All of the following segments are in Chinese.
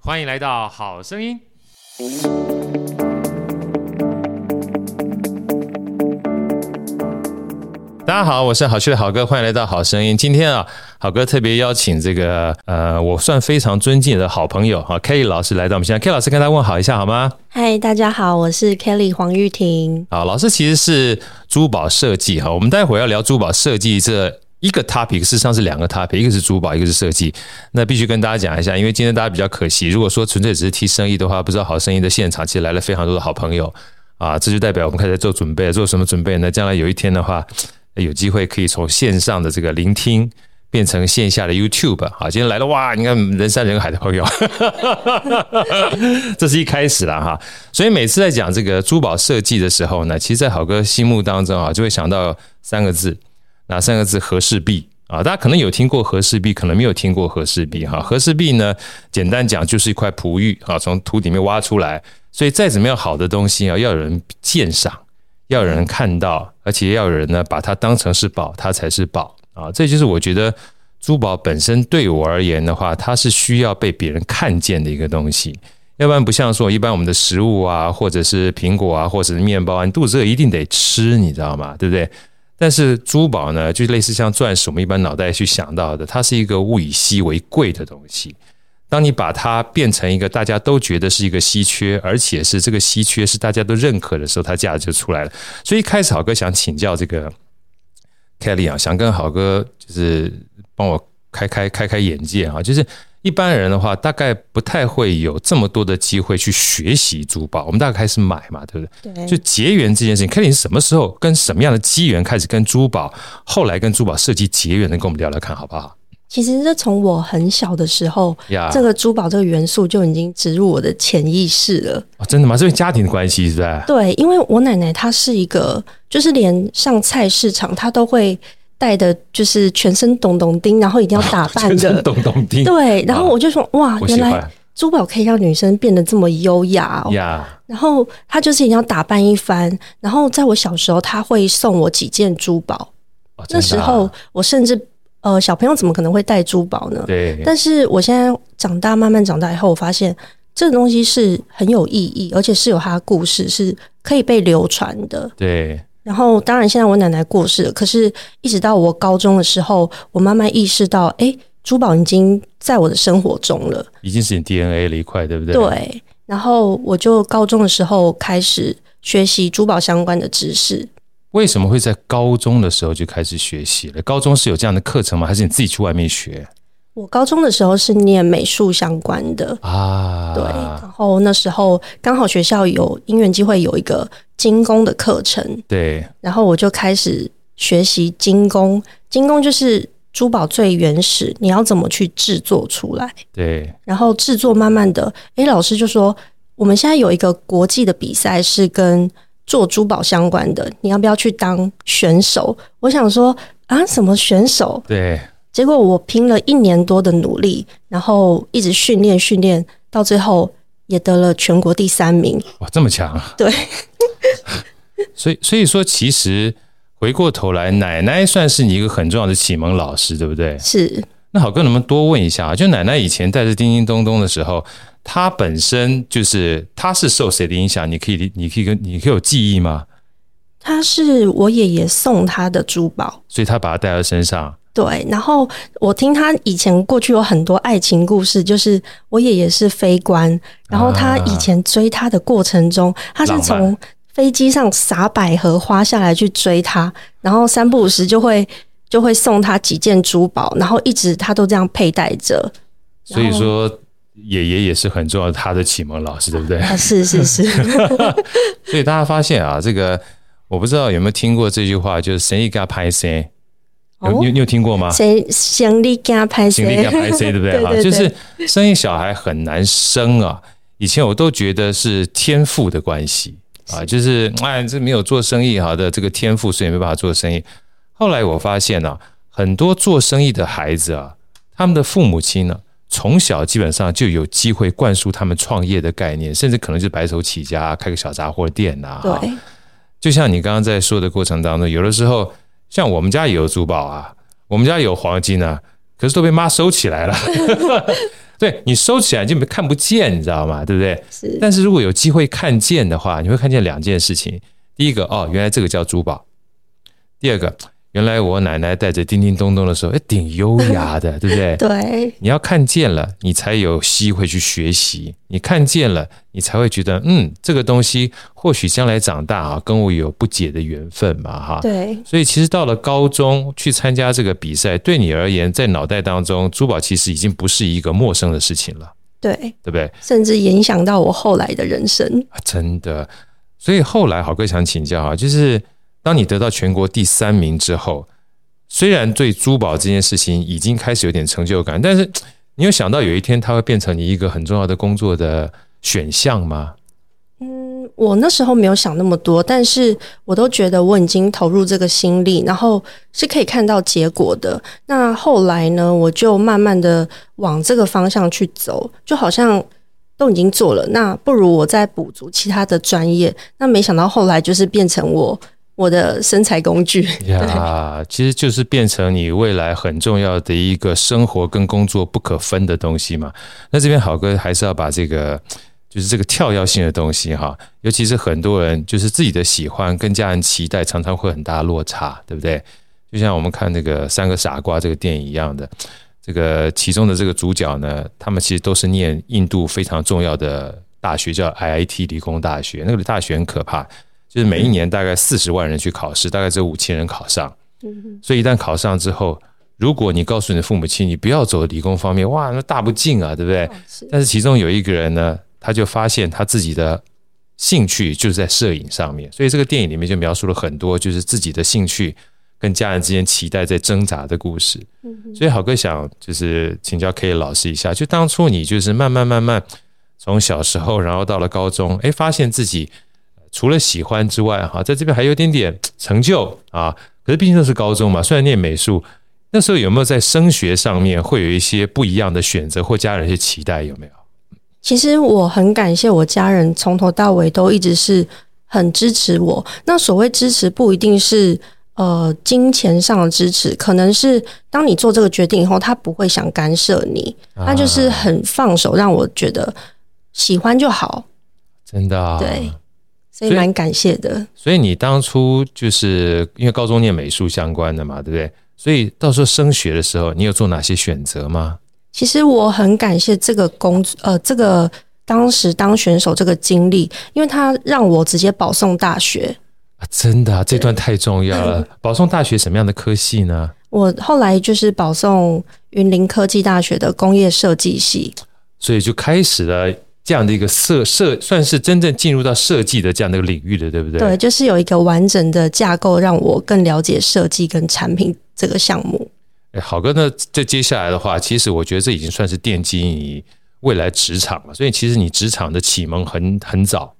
欢迎来到好声音。大家好，我是好趣的好哥，欢迎来到好声音。今天啊，好哥特别邀请这个呃，我算非常尊敬的好朋友哈，Kelly 老师来到我们现在。Kelly 老师跟大家问好一下好吗？嗨，大家好，我是 Kelly 黄玉婷。好，老师其实是珠宝设计哈，我们待会儿要聊珠宝设计这一个 topic，事实上是两个 topic，一个是珠宝，一个是设计。那必须跟大家讲一下，因为今天大家比较可惜，如果说纯粹只是提生意的话，不知道好声音的现场其实来了非常多的好朋友啊，这就代表我们开始做准备，做什么准备呢？将来有一天的话。有机会可以从线上的这个聆听变成线下的 YouTube 好，今天来了哇！你看人山人海的朋友，这是一开始了哈。所以每次在讲这个珠宝设计的时候呢，其实，在好哥心目当中啊，就会想到三个字，哪三个字？和氏璧啊！大家可能有听过和氏璧，可能没有听过和氏璧哈。和氏璧呢，简单讲就是一块璞玉啊，从土里面挖出来，所以再怎么样好的东西啊，要有人鉴赏。要有人看到，而且要有人呢把它当成是宝，它才是宝啊！这就是我觉得珠宝本身对我而言的话，它是需要被别人看见的一个东西。要不然不像说一般我们的食物啊，或者是苹果啊，或者是面包啊，你肚子饿一定得吃，你知道吗？对不对？但是珠宝呢，就类似像钻石，我们一般脑袋去想到的，它是一个物以稀为贵的东西。当你把它变成一个大家都觉得是一个稀缺，而且是这个稀缺是大家都认可的时候，它价值就出来了。所以一开始好哥想请教这个 Kelly 啊，想跟好哥就是帮我开开开开眼界啊，就是一般人的话，大概不太会有这么多的机会去学习珠宝。我们大概开始买嘛，对不对？对。就结缘这件事情，Kelly 是什么时候跟什么样的机缘开始跟珠宝，后来跟珠宝设计结缘，的跟我们聊聊看好不好？其实，这从我很小的时候.这个珠宝这个元素就已经植入我的潜意识了。哦，真的吗？这是家庭的关系，是不是？对，因为我奶奶她是一个，就是连上菜市场她都会带的，就是全身咚咚叮，然后一定要打 扮的，咚咚叮。对，然后我就说，哦、哇，原来珠宝可以让女生变得这么优雅哦。然后她就是一定要打扮一番。然后在我小时候，她会送我几件珠宝。哦，那时候我甚至。呃，小朋友怎么可能会戴珠宝呢？对。但是我现在长大，慢慢长大以后，我发现这个东西是很有意义，而且是有它的故事，是可以被流传的。对。然后，当然现在我奶奶过世了，可是一直到我高中的时候，我慢慢意识到，哎，珠宝已经在我的生活中了，已经是你 DNA 了一块，对不对？对。然后我就高中的时候开始学习珠宝相关的知识。为什么会在高中的时候就开始学习了？高中是有这样的课程吗？还是你自己去外面学？我高中的时候是念美术相关的啊，对。然后那时候刚好学校有因缘机会有一个金工的课程，对。然后我就开始学习精工。精工就是珠宝最原始，你要怎么去制作出来？对。然后制作慢慢的，诶，老师就说我们现在有一个国际的比赛是跟。做珠宝相关的，你要不要去当选手？我想说啊，什么选手？对。结果我拼了一年多的努力，然后一直训练训练，到最后也得了全国第三名。哇，这么强啊！对。所以，所以说，其实回过头来，奶奶算是你一个很重要的启蒙老师，对不对？是。那好哥，能不能多问一下啊？就奶奶以前带着叮叮咚咚的时候。她本身就是，她是受谁的影响？你可以，你可以跟，你可以有记忆吗？她是我爷爷送她的珠宝，所以她把它带在身上。对，然后我听他以前过去有很多爱情故事，就是我爷爷是非官，然后他以前追他的过程中，啊、他是从飞机上撒百合花下来去追他，然后三不五时就会就会送他几件珠宝，然后一直他都这样佩戴着。所以说。爷爷也是很重要的，他的启蒙老师，对不对？啊，是是是。所以大家发现啊，这个我不知道有没有听过这句话，就是生意甲歹生有你你有听过吗？谁行李加拍行李加拍 C 对不对？哈，就是生一小孩很难生啊。以前我都觉得是天赋的关系啊，就是哎，这没有做生意好的这个天赋，所以没办法做生意。后来我发现呢、啊，很多做生意的孩子啊，他们的父母亲呢，从小基本上就有机会灌输他们创业的概念，甚至可能就是白手起家，开个小杂货店呐。对，就像你刚刚在说的过程当中，有的时候像我们家也有珠宝啊，我们家有黄金啊，可是都被妈收起来了。对，你收起来就没看不见，你知道吗？对不对？是。但是如果有机会看见的话，你会看见两件事情。第一个，哦，原来这个叫珠宝。第二个。原来我奶奶带着叮叮咚咚的时候，哎，挺优雅的，对不对？对，你要看见了，你才有机会去学习。你看见了，你才会觉得，嗯，这个东西或许将来长大啊，跟我有不解的缘分嘛，哈。对。所以其实到了高中去参加这个比赛，对你而言，在脑袋当中，珠宝其实已经不是一个陌生的事情了。对，对不对？甚至影响到我后来的人生。啊真的。所以后来，好哥想请教啊，就是。当你得到全国第三名之后，虽然对珠宝这件事情已经开始有点成就感，但是你有想到有一天它会变成你一个很重要的工作的选项吗？嗯，我那时候没有想那么多，但是我都觉得我已经投入这个心力，然后是可以看到结果的。那后来呢，我就慢慢的往这个方向去走，就好像都已经做了，那不如我再补足其他的专业。那没想到后来就是变成我。我的身材工具呀，其实就是变成你未来很重要的一个生活跟工作不可分的东西嘛。那这边好哥还是要把这个，就是这个跳跃性的东西哈，尤其是很多人就是自己的喜欢跟家人期待常常会很大落差，对不对？就像我们看那个三个傻瓜这个电影一样的，这个其中的这个主角呢，他们其实都是念印度非常重要的大学，叫 IIT 理工大学，那个大学很可怕。就是每一年大概四十万人去考试，大概只有五千人考上。所以一旦考上之后，如果你告诉你的父母亲，你不要走理工方面，哇，那大不敬啊，对不对？但是其中有一个人呢，他就发现他自己的兴趣就是在摄影上面，所以这个电影里面就描述了很多就是自己的兴趣跟家人之间期待在挣扎的故事。所以好哥想就是请教 K 老师一下，就当初你就是慢慢慢慢从小时候，然后到了高中，哎，发现自己。除了喜欢之外，哈，在这边还有点点成就啊。可是毕竟那是高中嘛，虽然念美术，那时候有没有在升学上面会有一些不一样的选择，或家人一些期待有没有？其实我很感谢我家人从头到尾都一直是很支持我。那所谓支持，不一定是呃金钱上的支持，可能是当你做这个决定以后，他不会想干涉你，他就是很放手，让我觉得喜欢就好。真的啊？对。所以蛮感谢的。所以你当初就是因为高中念美术相关的嘛，对不对？所以到时候升学的时候，你有做哪些选择吗？其实我很感谢这个工作，呃，这个当时当选手这个经历，因为他让我直接保送大学。啊，真的啊，这段太重要了。保送大学什么样的科系呢？我后来就是保送云林科技大学的工业设计系，所以就开始了。这样的一个设设算是真正进入到设计的这样的一个领域的，对不对？对，就是有一个完整的架构，让我更了解设计跟产品这个项目。哎，好哥，那这接下来的话，其实我觉得这已经算是奠基你未来职场了。所以其实你职场的启蒙很很早。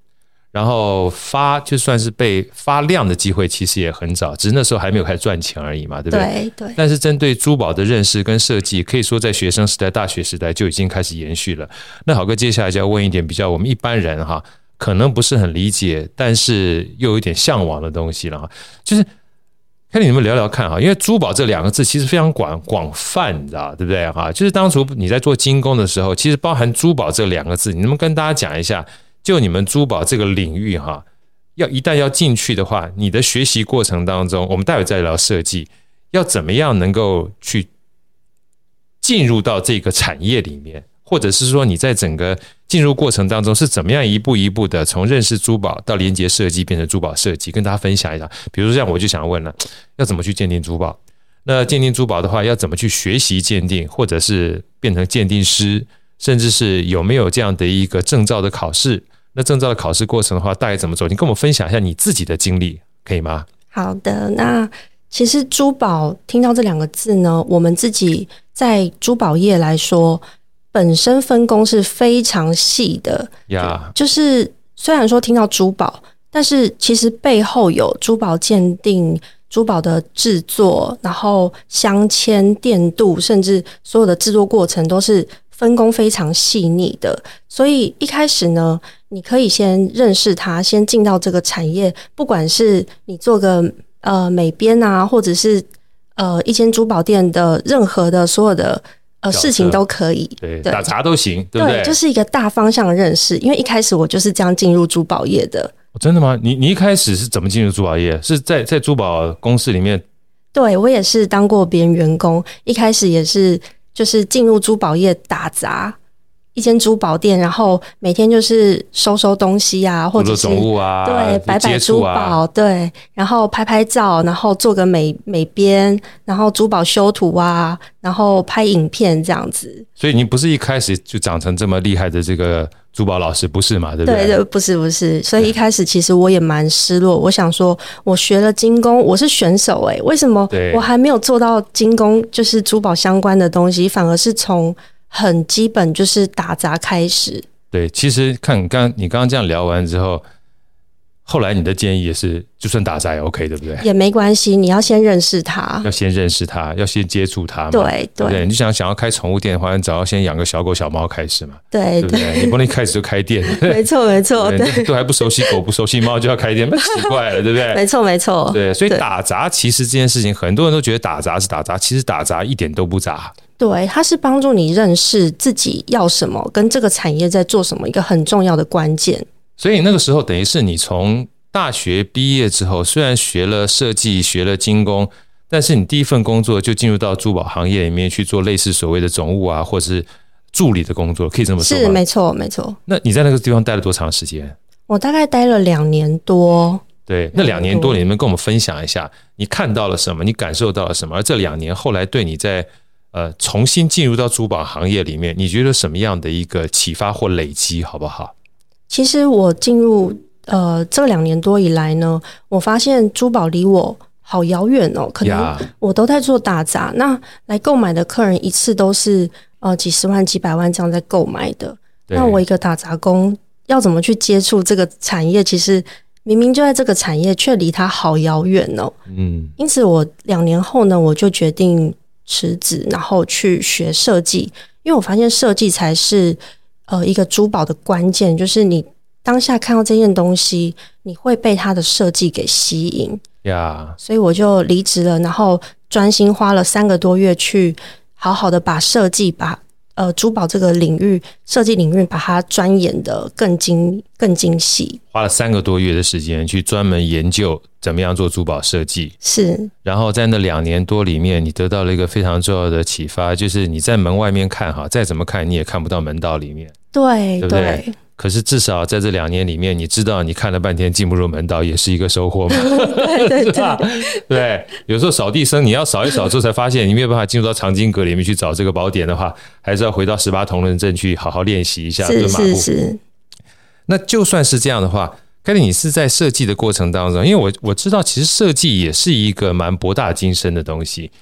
然后发就算是被发亮的机会，其实也很早，只是那时候还没有开始赚钱而已嘛，对不对？对对。但是针对珠宝的认识跟设计，可以说在学生时代、大学时代就已经开始延续了。那好哥，接下来就要问一点比较我们一般人哈，可能不是很理解，但是又有一点向往的东西了哈，就是看你们聊聊看哈，因为珠宝这两个字其实非常广广泛，你知道对不对哈？就是当初你在做精工的时候，其实包含珠宝这两个字，你能不能跟大家讲一下？就你们珠宝这个领域哈，要一旦要进去的话，你的学习过程当中，我们待会再聊设计，要怎么样能够去进入到这个产业里面，或者是说你在整个进入过程当中是怎么样一步一步的从认识珠宝到连接设计变成珠宝设计，跟大家分享一下。比如说这样，我就想问了，要怎么去鉴定珠宝？那鉴定珠宝的话，要怎么去学习鉴定，或者是变成鉴定师，甚至是有没有这样的一个证照的考试？那证照的考试过程的话，大概怎么走？你跟我们分享一下你自己的经历，可以吗？好的，那其实珠宝听到这两个字呢，我们自己在珠宝业来说，本身分工是非常细的呀。就是虽然说听到珠宝，但是其实背后有珠宝鉴定、珠宝的制作，然后镶嵌、电镀，甚至所有的制作过程都是分工非常细腻的。所以一开始呢，你可以先认识他，先进到这个产业，不管是你做个。呃，美编啊，或者是呃，一间珠宝店的任何的所有的呃事情都可以，对，对打杂都行，对不对？对，就是一个大方向的认识。因为一开始我就是这样进入珠宝业的。哦，真的吗？你你一开始是怎么进入珠宝业？是在在珠宝公司里面？对，我也是当过别人员工，一开始也是就是进入珠宝业打杂。一间珠宝店，然后每天就是收收东西啊，或者是总务啊，对，摆摆珠宝，对，然后拍拍照，然后做个美美编，然后珠宝修图啊，然后拍影片这样子。所以你不是一开始就长成这么厉害的这个珠宝老师，不是嘛？对不对？对对，不是不是。所以一开始其实我也蛮失落，我想说，我学了精工，我是选手哎、欸，为什么我还没有做到精工，就是珠宝相关的东西，反而是从。很基本，就是打杂开始。对，其实看你刚你刚刚这样聊完之后，后来你的建议也是，就算打杂也 OK，对不对？也没关系，你要先认识他，要先认识他，要先接触他嘛。对对，你就想想要开宠物店的话，你只要先养个小狗小猫开始嘛。对，对？你不能一开始就开店。没错没错，对，都还不熟悉狗不熟悉猫就要开店，那奇怪了，对不对？没错没错，对，所以打杂其实这件事情，很多人都觉得打杂是打杂，其实打杂一点都不杂。对，它是帮助你认识自己要什么，跟这个产业在做什么，一个很重要的关键。所以那个时候，等于是你从大学毕业之后，虽然学了设计，学了精工，但是你第一份工作就进入到珠宝行业里面去做类似所谓的总务啊，或者是助理的工作，可以这么说吗？是，没错，没错。那你在那个地方待了多长时间？我大概待了两年多。对，那两年多，你能跟我们分享一下，你看到了什么？你感受到了什么？而这两年后来对你在呃，重新进入到珠宝行业里面，你觉得什么样的一个启发或累积，好不好？其实我进入呃这两年多以来呢，我发现珠宝离我好遥远哦，可能我都在做打杂，那来购买的客人一次都是呃几十万、几百万这样在购买的，那我一个打杂工要怎么去接触这个产业？其实明明就在这个产业，却离它好遥远哦。嗯，因此我两年后呢，我就决定。辞职，然后去学设计，因为我发现设计才是呃一个珠宝的关键，就是你当下看到这件东西，你会被它的设计给吸引呀。所以我就离职了，然后专心花了三个多月去好好的把设计把。呃，珠宝这个领域，设计领域，把它钻研的更精、更精细。花了三个多月的时间去专门研究怎么样做珠宝设计。是。然后在那两年多里面，你得到了一个非常重要的启发，就是你在门外面看哈，再怎么看你也看不到门道里面。对，对不对？对可是至少在这两年里面，你知道你看了半天进不入门道，也是一个收获嘛？对 对对，对。有时候扫地僧，你要扫一扫之后才发现，你没有办法进入到藏经阁里面去找这个宝典的话，还是要回到十八铜人阵去好好练习一下蹲马步。是是是。那就算是这样的话，凯蒂，你是在设计的过程当中，因为我我知道，其实设计也是一个蛮博大精深的东西。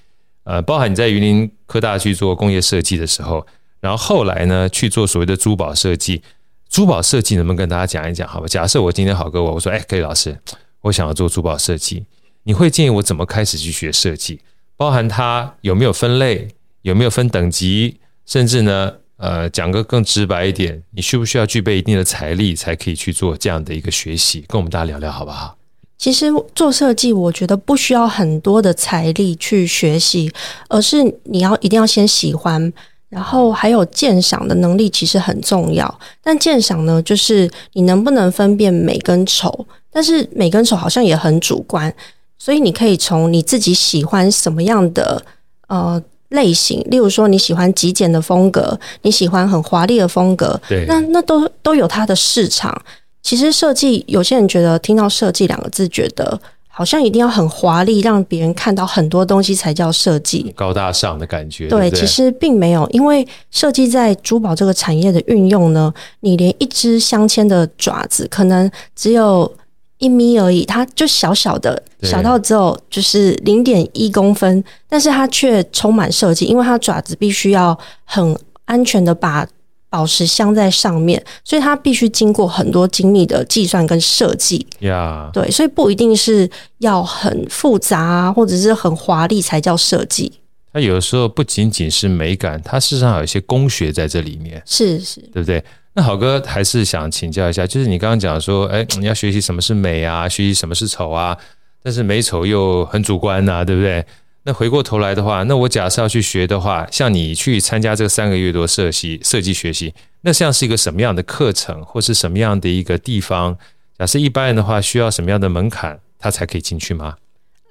呃，包含你在云林科大去做工业设计的时候，然后后来呢去做所谓的珠宝设计。珠宝设计能不能跟大家讲一讲？好吧，假设我今天好哥我我说，哎，凯蒂老师，我想要做珠宝设计，你会建议我怎么开始去学设计？包含它有没有分类，有没有分等级，甚至呢，呃，讲个更直白一点，你需不需要具备一定的财力才可以去做这样的一个学习？跟我们大家聊聊好不好？其实做设计，我觉得不需要很多的财力去学习，而是你要一定要先喜欢。然后还有鉴赏的能力其实很重要，但鉴赏呢，就是你能不能分辨美跟丑？但是美跟丑好像也很主观，所以你可以从你自己喜欢什么样的呃类型，例如说你喜欢极简的风格，你喜欢很华丽的风格，那那都都有它的市场。其实设计，有些人觉得听到设计两个字，觉得。好像一定要很华丽，让别人看到很多东西才叫设计，高大上的感觉。对，对对其实并没有，因为设计在珠宝这个产业的运用呢，你连一只镶嵌的爪子，可能只有一米而已，它就小小的，小到只有就是零点一公分，但是它却充满设计，因为它爪子必须要很安全的把宝石镶在上面，所以它必须经过很多精密的计算跟设计。呀，对，所以不一定是要很复杂啊，或者是很华丽才叫设计。它有的时候不仅仅是美感，它事实上有一些工学在这里面。是是，对不对？那好哥还是想请教一下，就是你刚刚讲说，哎，你要学习什么是美啊，学习什么是丑啊，但是美丑又很主观呐、啊，对不对？那回过头来的话，那我假设要去学的话，像你去参加这个三个月多设计设计学习，那像是一个什么样的课程，或是什么样的一个地方？假设一般人的话，需要什么样的门槛，他才可以进去吗？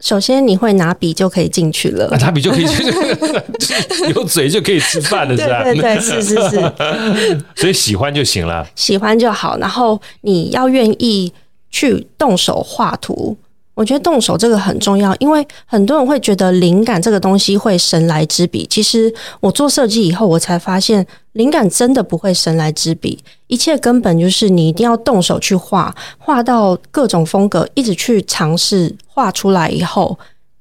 首先，你会拿笔就可以进去了。拿笔就可以进去，有嘴就可以吃饭了，是吧？对对对，是是是。所以喜欢就行了，喜欢就好。然后你要愿意去动手画图。我觉得动手这个很重要，因为很多人会觉得灵感这个东西会神来之笔。其实我做设计以后，我才发现灵感真的不会神来之笔，一切根本就是你一定要动手去画，画到各种风格，一直去尝试画出来以后，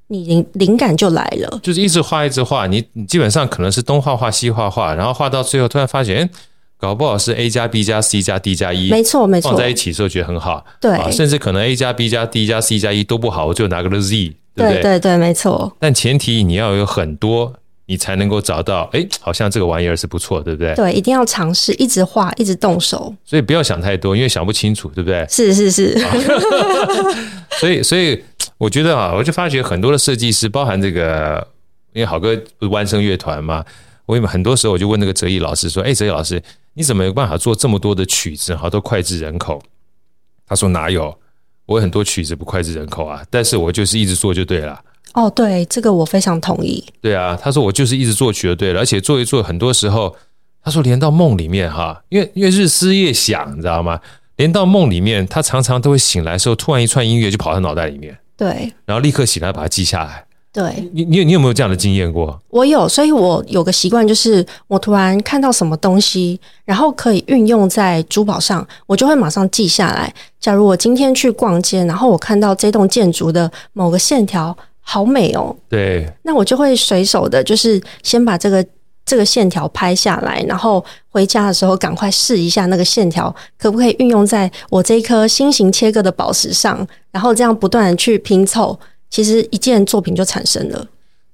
你灵灵感就来了。就是一直画，一直画，你你基本上可能是东画画西画画，然后画到最后突然发现，搞不好是 A 加 B 加 C 加 D 加一，没错没错，放在一起的时候觉得很好，对、啊，甚至可能 A 加 B 加 D 加 C 加一都不好，我就拿个 Z，对不对？对对对，没错。但前提你要有很多，你才能够找到，哎，好像这个玩意儿是不错，对不对？对，一定要尝试，一直画，一直动手。所以不要想太多，因为想不清楚，对不对？是是是。啊、所以所以我觉得啊，我就发觉很多的设计师，包含这个，因为好哥不是湾声乐团嘛，我很多时候我就问那个哲毅老师说，哎，哲毅老师。你怎么有办法做这么多的曲子，好都脍炙人口？他说哪有？我有很多曲子不脍炙人口啊，但是我就是一直做就对了。哦，对，这个我非常同意。对啊，他说我就是一直做曲就对了，而且做一做，很多时候他说连到梦里面哈，因为因为日思夜想，你知道吗？连到梦里面，他常常都会醒来的时候，突然一串音乐就跑到脑袋里面，对，然后立刻醒来把它记下来。对，你你你有没有这样的经验过？我有，所以我有个习惯，就是我突然看到什么东西，然后可以运用在珠宝上，我就会马上记下来。假如我今天去逛街，然后我看到这栋建筑的某个线条好美哦，对，那我就会随手的，就是先把这个这个线条拍下来，然后回家的时候赶快试一下那个线条可不可以运用在我这一颗心形切割的宝石上，然后这样不断的去拼凑。其实一件作品就产生了，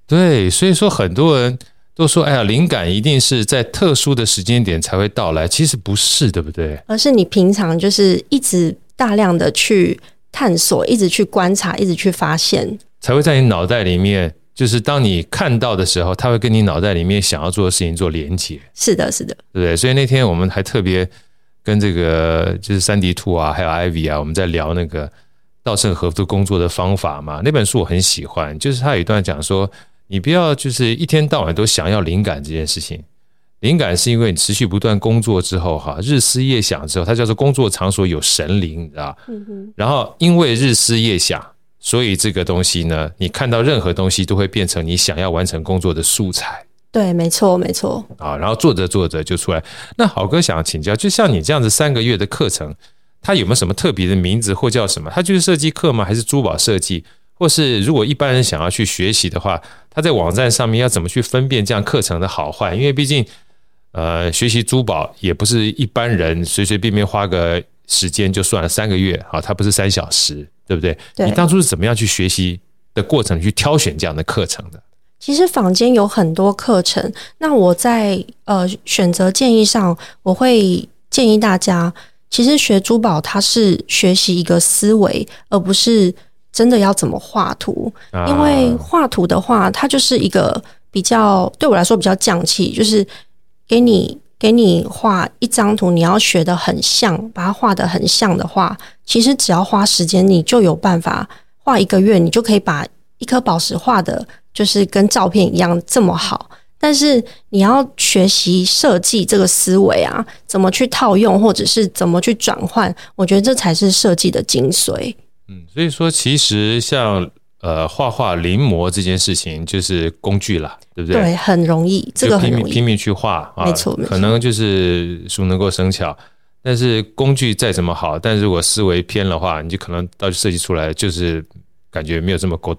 对，所以说很多人都说，哎呀，灵感一定是在特殊的时间点才会到来，其实不是，对不对？而是你平常就是一直大量的去探索，一直去观察，一直去发现，才会在你脑袋里面，就是当你看到的时候，它会跟你脑袋里面想要做的事情做连接。是的，是的，对不对？所以那天我们还特别跟这个就是三 D 兔啊，还有 Ivy 啊，我们在聊那个。稻盛和夫工作的方法嘛，那本书我很喜欢。就是他有一段讲说，你不要就是一天到晚都想要灵感这件事情。灵感是因为你持续不断工作之后，哈，日思夜想之后，它叫做工作场所有神灵，你知道？然后因为日思夜想，所以这个东西呢，你看到任何东西都会变成你想要完成工作的素材。对，没错，没错。啊，然后做着做着就出来。那好哥想请教，就像你这样子三个月的课程。它有没有什么特别的名字或叫什么？它就是设计课吗？还是珠宝设计？或是如果一般人想要去学习的话，他在网站上面要怎么去分辨这样课程的好坏？因为毕竟，呃，学习珠宝也不是一般人随随便便花个时间就算了三个月啊，它不是三小时，对不对？对。你当初是怎么样去学习的过程去挑选这样的课程的？其实坊间有很多课程，那我在呃选择建议上，我会建议大家。其实学珠宝，它是学习一个思维，而不是真的要怎么画图。因为画图的话，它就是一个比较对我来说比较匠气，就是给你给你画一张图，你要学的很像，把它画的很像的话，其实只要花时间，你就有办法画一个月，你就可以把一颗宝石画的，就是跟照片一样这么好。但是你要学习设计这个思维啊，怎么去套用，或者是怎么去转换？我觉得这才是设计的精髓。嗯，所以说其实像呃画画临摹这件事情就是工具啦，对不对？对，很容易，这个很容易，拼命拼命去画啊，没错，可能就是熟能够生巧。但是工具再怎么好，但是如果思维偏的话，你就可能到设计出来就是感觉没有这么够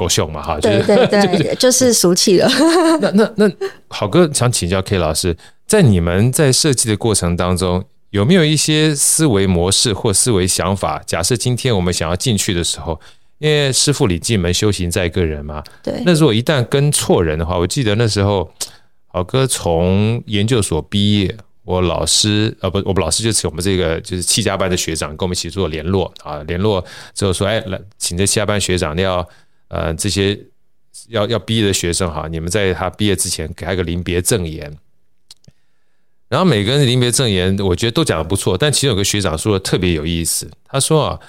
够凶嘛哈。对对 对，就是俗气了。那那那好哥想请教 K 老师，在你们在设计的过程当中，有没有一些思维模式或思维想法？假设今天我们想要进去的时候，因为师傅领进门，修行在个人嘛。对。那如果一旦跟错人的话，我记得那时候好哥从研究所毕业。我老师啊不，我们老师就是我们这个就是七家班的学长，跟我们一起做联络啊，联络之后说，哎，来请这七家班学长要呃这些要要毕业的学生哈，你们在他毕业之前给他一个临别赠言。然后每个人的临别赠言，我觉得都讲的不错，但其中有个学长说的特别有意思，他说啊，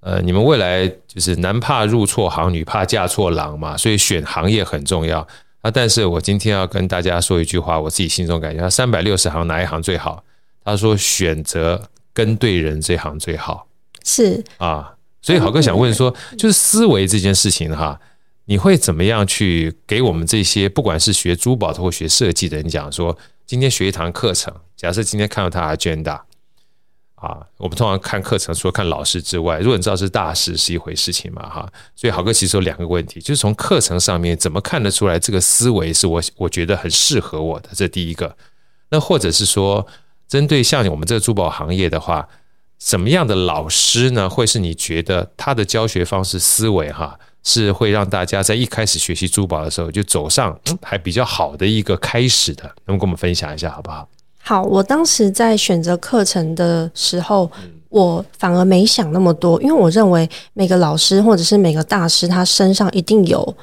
呃，你们未来就是男怕入错行，女怕嫁错郎嘛，所以选行业很重要。啊！但是我今天要跟大家说一句话，我自己心中感觉，三百六十行哪一行最好？他说选择跟对人这行最好。是啊，所以好哥想问说，就是思维这件事情哈，你会怎么样去给我们这些不管是学珠宝的或学设计的人讲说，今天学一堂课程，假设今天看到他的 agenda。啊，我们通常看课程，除了看老师之外，如果你知道是大师是一回事情嘛，哈。所以好哥其实有两个问题，就是从课程上面怎么看得出来这个思维是我我觉得很适合我的，这第一个。那或者是说，针对像我们这个珠宝行业的话，什么样的老师呢，会是你觉得他的教学方式思维哈，是会让大家在一开始学习珠宝的时候就走上还比较好的一个开始的？能跟我们分享一下，好不好？好，我当时在选择课程的时候，我反而没想那么多，因为我认为每个老师或者是每个大师，他身上一定有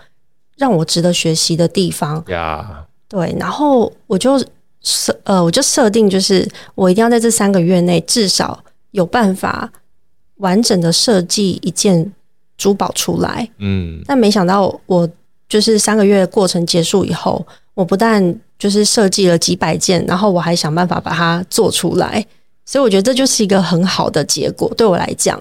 让我值得学习的地方。呀，对，然后我就设呃，我就设定就是我一定要在这三个月内至少有办法完整的设计一件珠宝出来。嗯，但没想到我就是三个月过程结束以后，我不但就是设计了几百件，然后我还想办法把它做出来，所以我觉得这就是一个很好的结果，对我来讲。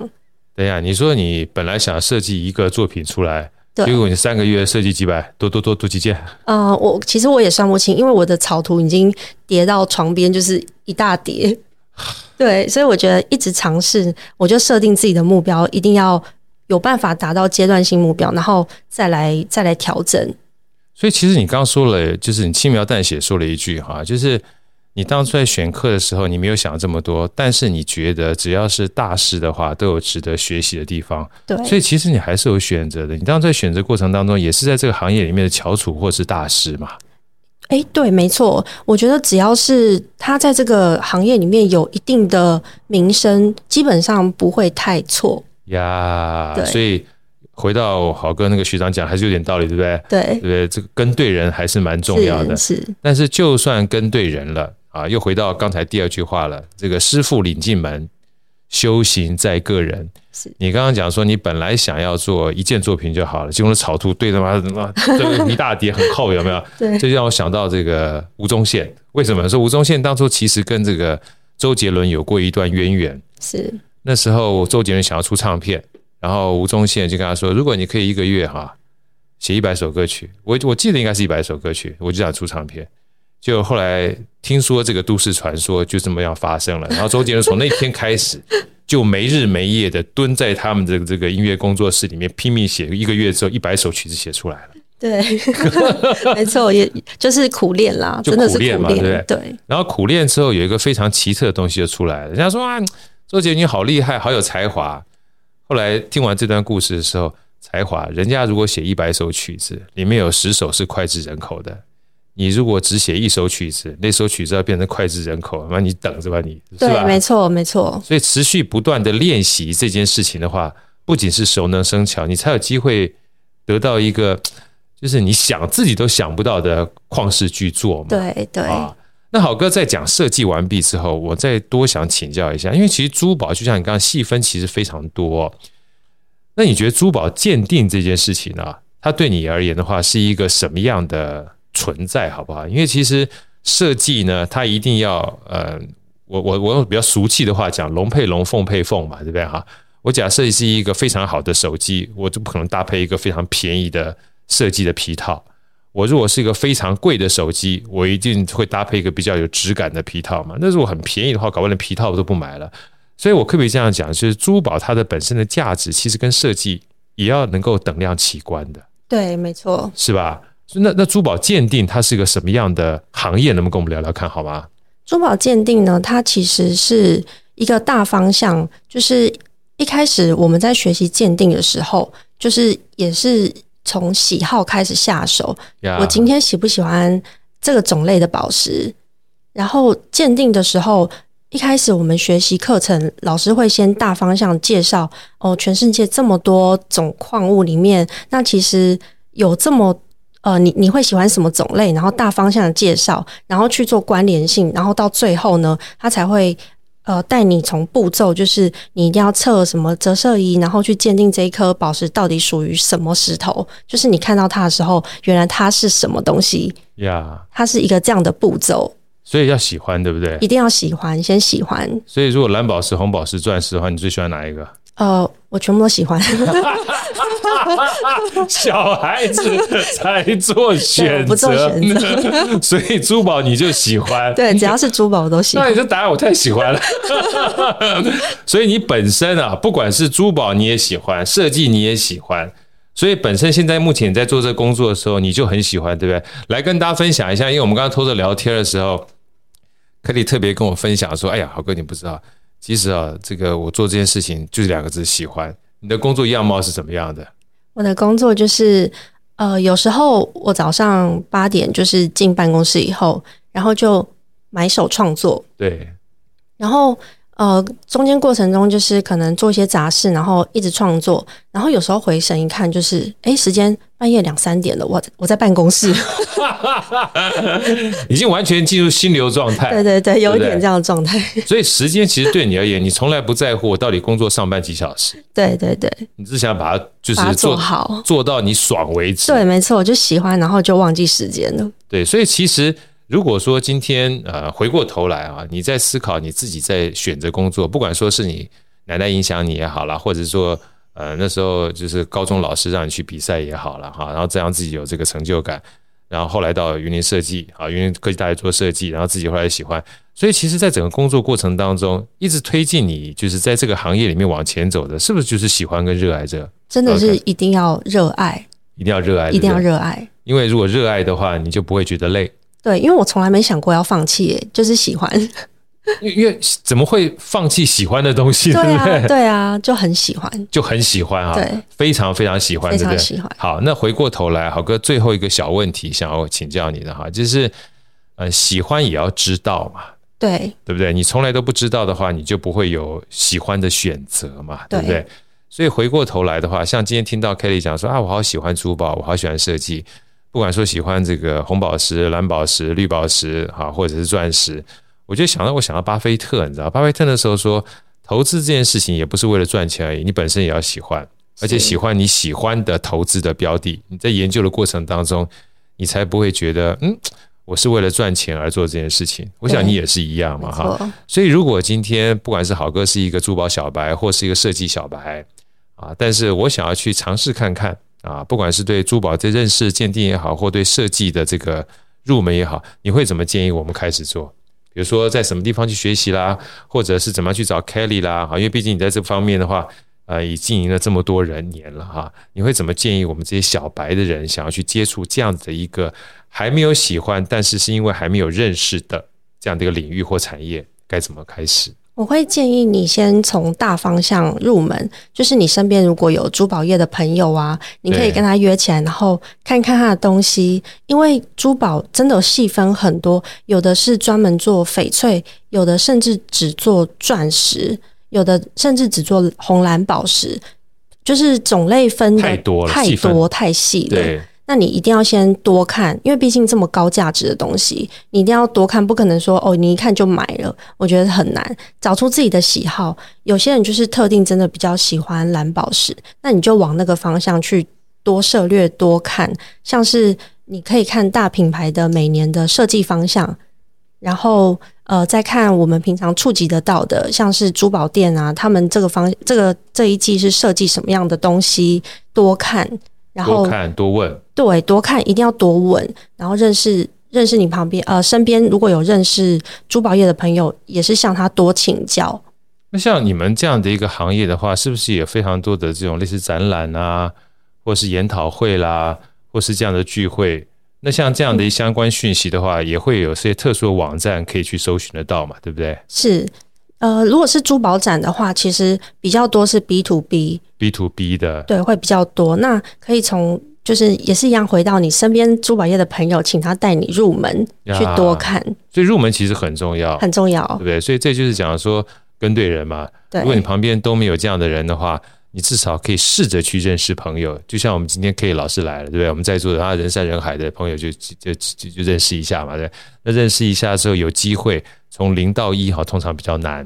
对呀，你说你本来想设计一个作品出来，结果你三个月设计几百，多多多多几件。呃，我其实我也算不清，因为我的草图已经叠到床边，就是一大叠。对，所以我觉得一直尝试，我就设定自己的目标，一定要有办法达到阶段性目标，然后再来再来调整。所以其实你刚刚说了，就是你轻描淡写说了一句哈，就是你当初在选课的时候，你没有想这么多，但是你觉得只要是大师的话，都有值得学习的地方。对，所以其实你还是有选择的。你当初在选择过程当中，也是在这个行业里面的翘楚或是大师嘛？哎，对，没错。我觉得只要是他在这个行业里面有一定的名声，基本上不会太错呀。所以。回到豪哥那个学长讲，还是有点道理，对不对？对，对不对？这个跟对人还是蛮重要的。是，是，但是就算跟对人了啊，又回到刚才第二句话了。这个师傅领进门，修行在个人。是你刚刚讲说，你本来想要做一件作品就好了，结果草图对他妈什么这个一大叠很厚，有没有？对，这就让我想到这个吴宗宪。为什么说吴宗宪当初其实跟这个周杰伦有过一段渊源？是那时候周杰伦想要出唱片。然后吴宗宪就跟他说：“如果你可以一个月哈写一百首歌曲，我我记得应该是一百首歌曲，我就想出唱片。”就后来听说这个都市传说就这么样发生了。然后周杰伦 从那天开始就没日没夜的蹲在他们这个这个音乐工作室里面拼命写，一个月之后一百首曲子写出来了。对，没错，也就是苦练啦，就苦练嘛，对不对？对。然后苦练之后有一个非常奇特的东西就出来了。人家说啊，周杰伦你好厉害，好有才华。后来听完这段故事的时候，才华，人家如果写一百首曲子，里面有十首是脍炙人口的。你如果只写一首曲子，那首曲子要变成脍炙人口，那你等着吧，你对，是吧？没错，没错。所以持续不断的练习这件事情的话，不仅是熟能生巧，你才有机会得到一个，就是你想自己都想不到的旷世巨作嘛。对对。啊那好哥在讲设计完毕之后，我再多想请教一下，因为其实珠宝就像你刚刚细分，其实非常多。那你觉得珠宝鉴定这件事情呢，它对你而言的话，是一个什么样的存在，好不好？因为其实设计呢，它一定要，呃，我我我用比较俗气的话讲，龙配龙，凤配凤嘛，对不对哈？我假设是一个非常好的手机，我就不可能搭配一个非常便宜的设计的皮套。我如果是一个非常贵的手机，我一定会搭配一个比较有质感的皮套嘛。那如果很便宜的话，搞不好连皮套我都不买了。所以我可不可以这样讲，就是珠宝它的本身的价值，其实跟设计也要能够等量齐观的。对，没错，是吧？那那珠宝鉴定它是一个什么样的行业？能不能跟我们聊聊看好吗？珠宝鉴定呢，它其实是一个大方向，就是一开始我们在学习鉴定的时候，就是也是。从喜好开始下手，Yeah. 我今天喜不喜欢这个种类的宝石？然后鉴定的时候，一开始我们学习课程，老师会先大方向介绍哦，全世界这么多种矿物里面，那其实有这么呃，你你会喜欢什么种类？然后大方向的介绍，然后去做关联性，然后到最后呢，他才会。呃，带你从步骤，就是你一定要测什么折射仪，然后去鉴定这一颗宝石到底属于什么石头。就是你看到它的时候，原来它是什么东西呀？Yeah. 它是一个这样的步骤，所以要喜欢，对不对？一定要喜欢，先喜欢。所以，如果蓝宝石、红宝石、钻石的话，你最喜欢哪一个？呃，我全部都喜欢。小孩子才做选择，不做选择。所以珠宝你就喜欢？对，只要是珠宝我都喜欢。那你这答案我太喜欢了。所以你本身啊，不管是珠宝你也喜欢，设计你也喜欢。所以本身现在目前你在做这个工作的时候，你就很喜欢，对不对？来跟大家分享一下，因为我们刚刚偷着聊天的时候，克里特别跟我分享说：“哎呀，豪哥，你不知道。”其实啊，这个我做这件事情就是两个字：喜欢。你的工作样貌是怎么样的？我的工作就是，呃，有时候我早上八点就是进办公室以后，然后就埋首创作。对，然后。呃，中间过程中就是可能做一些杂事，然后一直创作，然后有时候回神一看，就是哎，时间半夜两三点了，我我在办公室，已经完全进入心流状态。对对对，有一点这样的状态。所以时间其实对你而言，你从来不在乎我到底工作上班几小时。对对对，你只想把它就是做，做好，做到你爽为止。对，没错，我就喜欢，然后就忘记时间了。对，所以其实。如果说今天呃回过头来啊，你在思考你自己在选择工作，不管说是你奶奶影响你也好啦，或者说呃那时候就是高中老师让你去比赛也好了哈，然后这样自己有这个成就感，然后后来到云林设计啊，云林科技大学做设计，然后自己后来喜欢，所以其实，在整个工作过程当中，一直推进你就是在这个行业里面往前走的，是不是就是喜欢跟热爱这？真的是一定要热爱，一定要热爱，一定要热爱，因为如果热爱的话，你就不会觉得累。对，因为我从来没想过要放弃，耶，就是喜欢。因为怎么会放弃喜欢的东西呢？对啊，对啊，就很喜欢，就很喜欢啊，对，非常非常喜欢，非常喜欢。对对好，那回过头来，好哥最后一个小问题想要请教你的哈，就是呃，喜欢也要知道嘛，对，对不对？你从来都不知道的话，你就不会有喜欢的选择嘛，对不对？对，所以回过头来的话，像今天听到 Kelly 讲说啊，我好喜欢珠宝，我好喜欢设计。不管说喜欢这个红宝石、蓝宝石、绿宝石，哈，或者是钻石，我就想到我想到巴菲特，你知道，巴菲特那时候说，投资这件事情也不是为了赚钱而已，你本身也要喜欢，而且喜欢你喜欢的投资的标的。你在研究的过程当中，你才不会觉得，嗯，我是为了赚钱而做这件事情。我想你也是一样嘛，哈。所以如果今天不管是好哥是一个珠宝小白，或是一个设计小白，啊，但是我想要去尝试看看。啊，不管是对珠宝这认识鉴定也好，或对设计的这个入门也好，你会怎么建议我们开始做？比如说在什么地方去学习啦，或者是怎么样去找 Kelly 啦？哈，因为毕竟你在这方面的话，呃，已经营了这么多人年了哈，你会怎么建议我们这些小白的人想要去接触这样子的一个还没有喜欢，但是是因为还没有认识的这样的一个领域或产业，该怎么开始？我会建议你先从大方向入门，就是你身边如果有珠宝业的朋友啊，你可以跟他约起来，然后看看他的东西。因为珠宝真的细分很多，有的是专门做翡翠，有的甚至只做钻石，有的甚至只做红蓝宝石，就是种类分的太多了，太多太细了。那你一定要先多看，因为毕竟这么高价值的东西，你一定要多看，不可能说哦，你一看就买了。我觉得很难找出自己的喜好。有些人就是特定真的比较喜欢蓝宝石，那你就往那个方向去多涉略多看。像是你可以看大品牌的每年的设计方向，然后呃再看我们平常触及得到的，像是珠宝店啊，他们这个方这个这一季是设计什么样的东西，多看。然后多看多问，对，多看一定要多问，然后认识认识你旁边呃身边如果有认识珠宝业的朋友，也是向他多请教。那像你们这样的一个行业的话，是不是也非常多的这种类似展览啊，或是研讨会啦，或是这样的聚会？那像这样的相关讯息的话，也会有些特殊的网站可以去搜寻得到嘛，对不对？是。呃，如果是珠宝展的话，其实比较多是 B to B，B to B 的，对，会比较多。那可以从就是也是一样，回到你身边珠宝业的朋友，请他带你入门去多看。所以入门其实很重要，很重要，对不对？所以这就是讲说跟对人嘛。对，如果你旁边都没有这样的人的话，你至少可以试着去认识朋友。就像我们今天 K 老师来了，对不对？我们在座的他人山人海的朋友就就就就认识一下嘛，对。那认识一下之后，有机会。从零到一哈，通常比较难，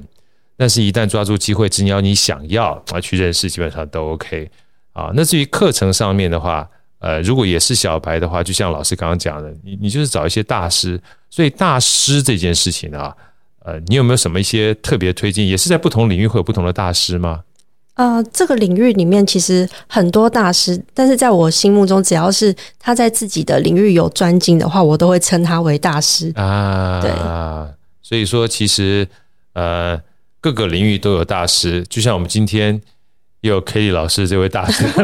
但是一旦抓住机会，只要你想要啊去认识，基本上都 OK 啊。那至于课程上面的话，呃，如果也是小白的话，就像老师刚刚讲的，你你就是找一些大师。所以大师这件事情啊，呃，你有没有什么一些特别推荐？也是在不同领域会有不同的大师吗？呃，这个领域里面其实很多大师，但是在我心目中，只要是他在自己的领域有专精的话，我都会称他为大师啊。对。所以说，其实呃，各个领域都有大师，就像我们今天也有 Kelly 老师这位大师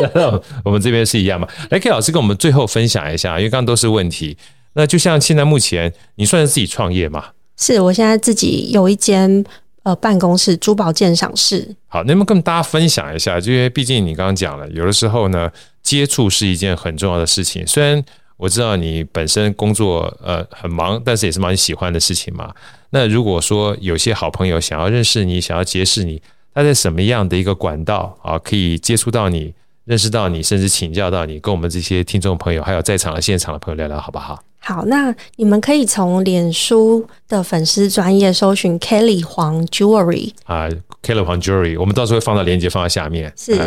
来到我们这边是一样嘛。来，Kelly 老师跟我们最后分享一下，因为刚刚都是问题。那就像现在目前，你算是自己创业嘛？是我现在自己有一间呃办公室，珠宝鉴赏室。好，能不能跟大家分享一下？就因为毕竟你刚刚讲了，有的时候呢，接触是一件很重要的事情，虽然。我知道你本身工作呃很忙，但是也是蛮喜欢的事情嘛。那如果说有些好朋友想要认识你，想要结识你，他在什么样的一个管道啊，可以接触到你、认识到你，甚至请教到你，跟我们这些听众朋友，还有在场的现场的朋友聊聊，好不好？好，那你们可以从脸书的粉丝专业搜寻 Kelly 黄 Jewelry 啊，Kelly 黄 Jewelry，我们到时候会放到链接放在下面。是。啊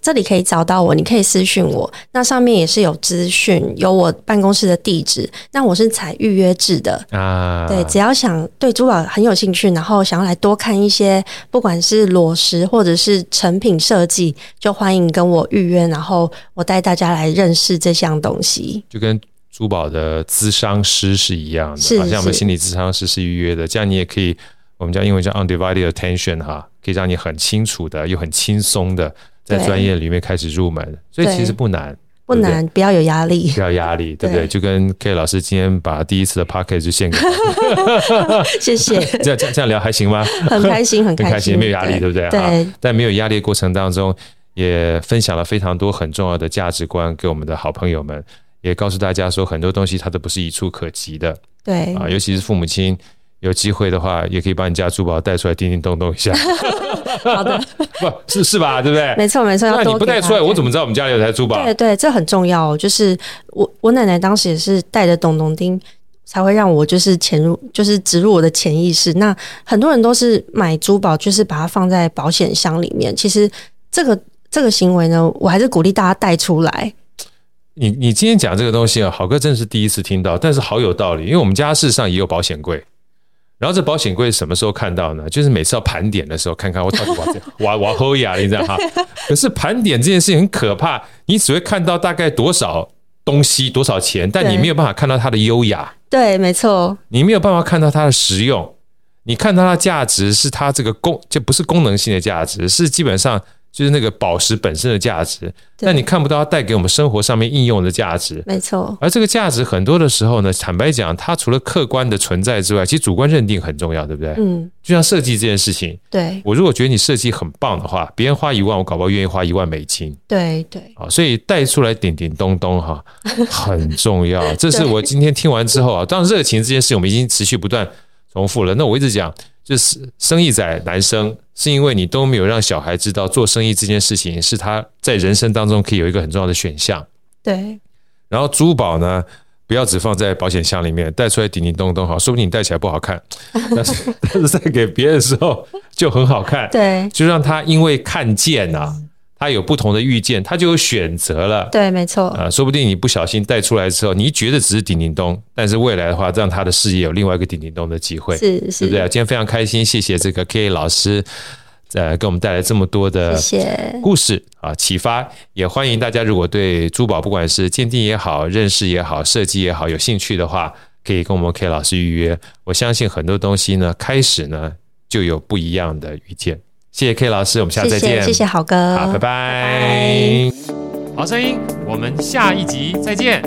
这里可以找到我，你可以私讯我。那上面也是有资讯，有我办公室的地址。那我是采预约制的啊，对，只要想对珠宝很有兴趣，然后想要来多看一些，不管是裸石或者是成品设计，就欢迎跟我预约，然后我带大家来认识这项东西。就跟珠宝的咨商师是一样的，是，好像我们心理咨商师是预约的，这样你也可以，我们叫英文叫 undivided attention 哈，可以让你很清楚的又很轻松的。在专业里面开始入门，所以其实不难，不难，不要有压力，不要压力，对不对？就跟 K 老师今天把第一次的 Pocket 就献给他，谢谢。这样这样这样聊还行吗？很开心，很开心，没有压力，对不对？对。在没有压力的过程当中，也分享了非常多很重要的价值观给我们的好朋友们，也告诉大家说很多东西它都不是一触可及的，对啊，尤其是父母亲。有机会的话，也可以把你家珠宝带出来，叮叮咚咚一下。好的，不是是吧？对不对？没错没错。那你不带出来，我怎么知道我们家里有台珠宝？对对，这很重要。就是我我奶奶当时也是带着咚咚叮，才会让我就是潜入，就是植入我的潜意识。那很多人都是买珠宝，就是把它放在保险箱里面。其实这个这个行为呢，我还是鼓励大家带出来。你你今天讲这个东西啊，好哥真的是第一次听到，但是好有道理，因为我们家事实上也有保险柜。然后这保险柜什么时候看到呢？就是每次要盘点的时候，看看我到底哇哇哇喝呀，你知道哈？可是盘点这件事情很可怕，你只会看到大概多少东西多少钱，但你没有办法看到它的优雅。对，没错。你没有办法看到它的实用，你看到它的价值是它这个功，就不是功能性的价值，是基本上。就是那个宝石本身的价值，但你看不到它带给我们生活上面应用的价值，没错。而这个价值很多的时候呢，坦白讲，它除了客观的存在之外，其实主观认定很重要，对不对？嗯。就像设计这件事情，对。我如果觉得你设计很棒的话，别人花一万，我搞不好愿意花一万美金。对对。啊，所以带出来顶顶咚咚哈，很重要。这是我今天听完之后啊，当然热情这件事我们已经持续不断重复了。那我一直讲。就是生意仔男生，是因为你都没有让小孩知道做生意这件事情是他在人生当中可以有一个很重要的选项。对。然后珠宝呢，不要只放在保险箱里面，带出来叮叮咚咚好，说不定你戴起来不好看，但是 但是在给别人的时候就很好看。对。就让他因为看见啊。他有不同的遇见，他就有选择了。对，没错。啊，说不定你不小心带出来之后，你觉得只是叮叮咚，但是未来的话，让他的事业有另外一个叮叮咚的机会，是是，对不对？今天非常开心，谢谢这个 K 老师呃，给我们带来这么多的故事啊，启发。也欢迎大家，如果对珠宝不管是鉴定也好、认识也好、设计也好有兴趣的话，可以跟我们 K 老师预约。我相信很多东西呢，开始呢就有不一样的遇见。谢谢 K 老师，我们下次再见。谢谢，谢谢郝哥，好，拜拜。拜拜。好声音，我们下一集再见。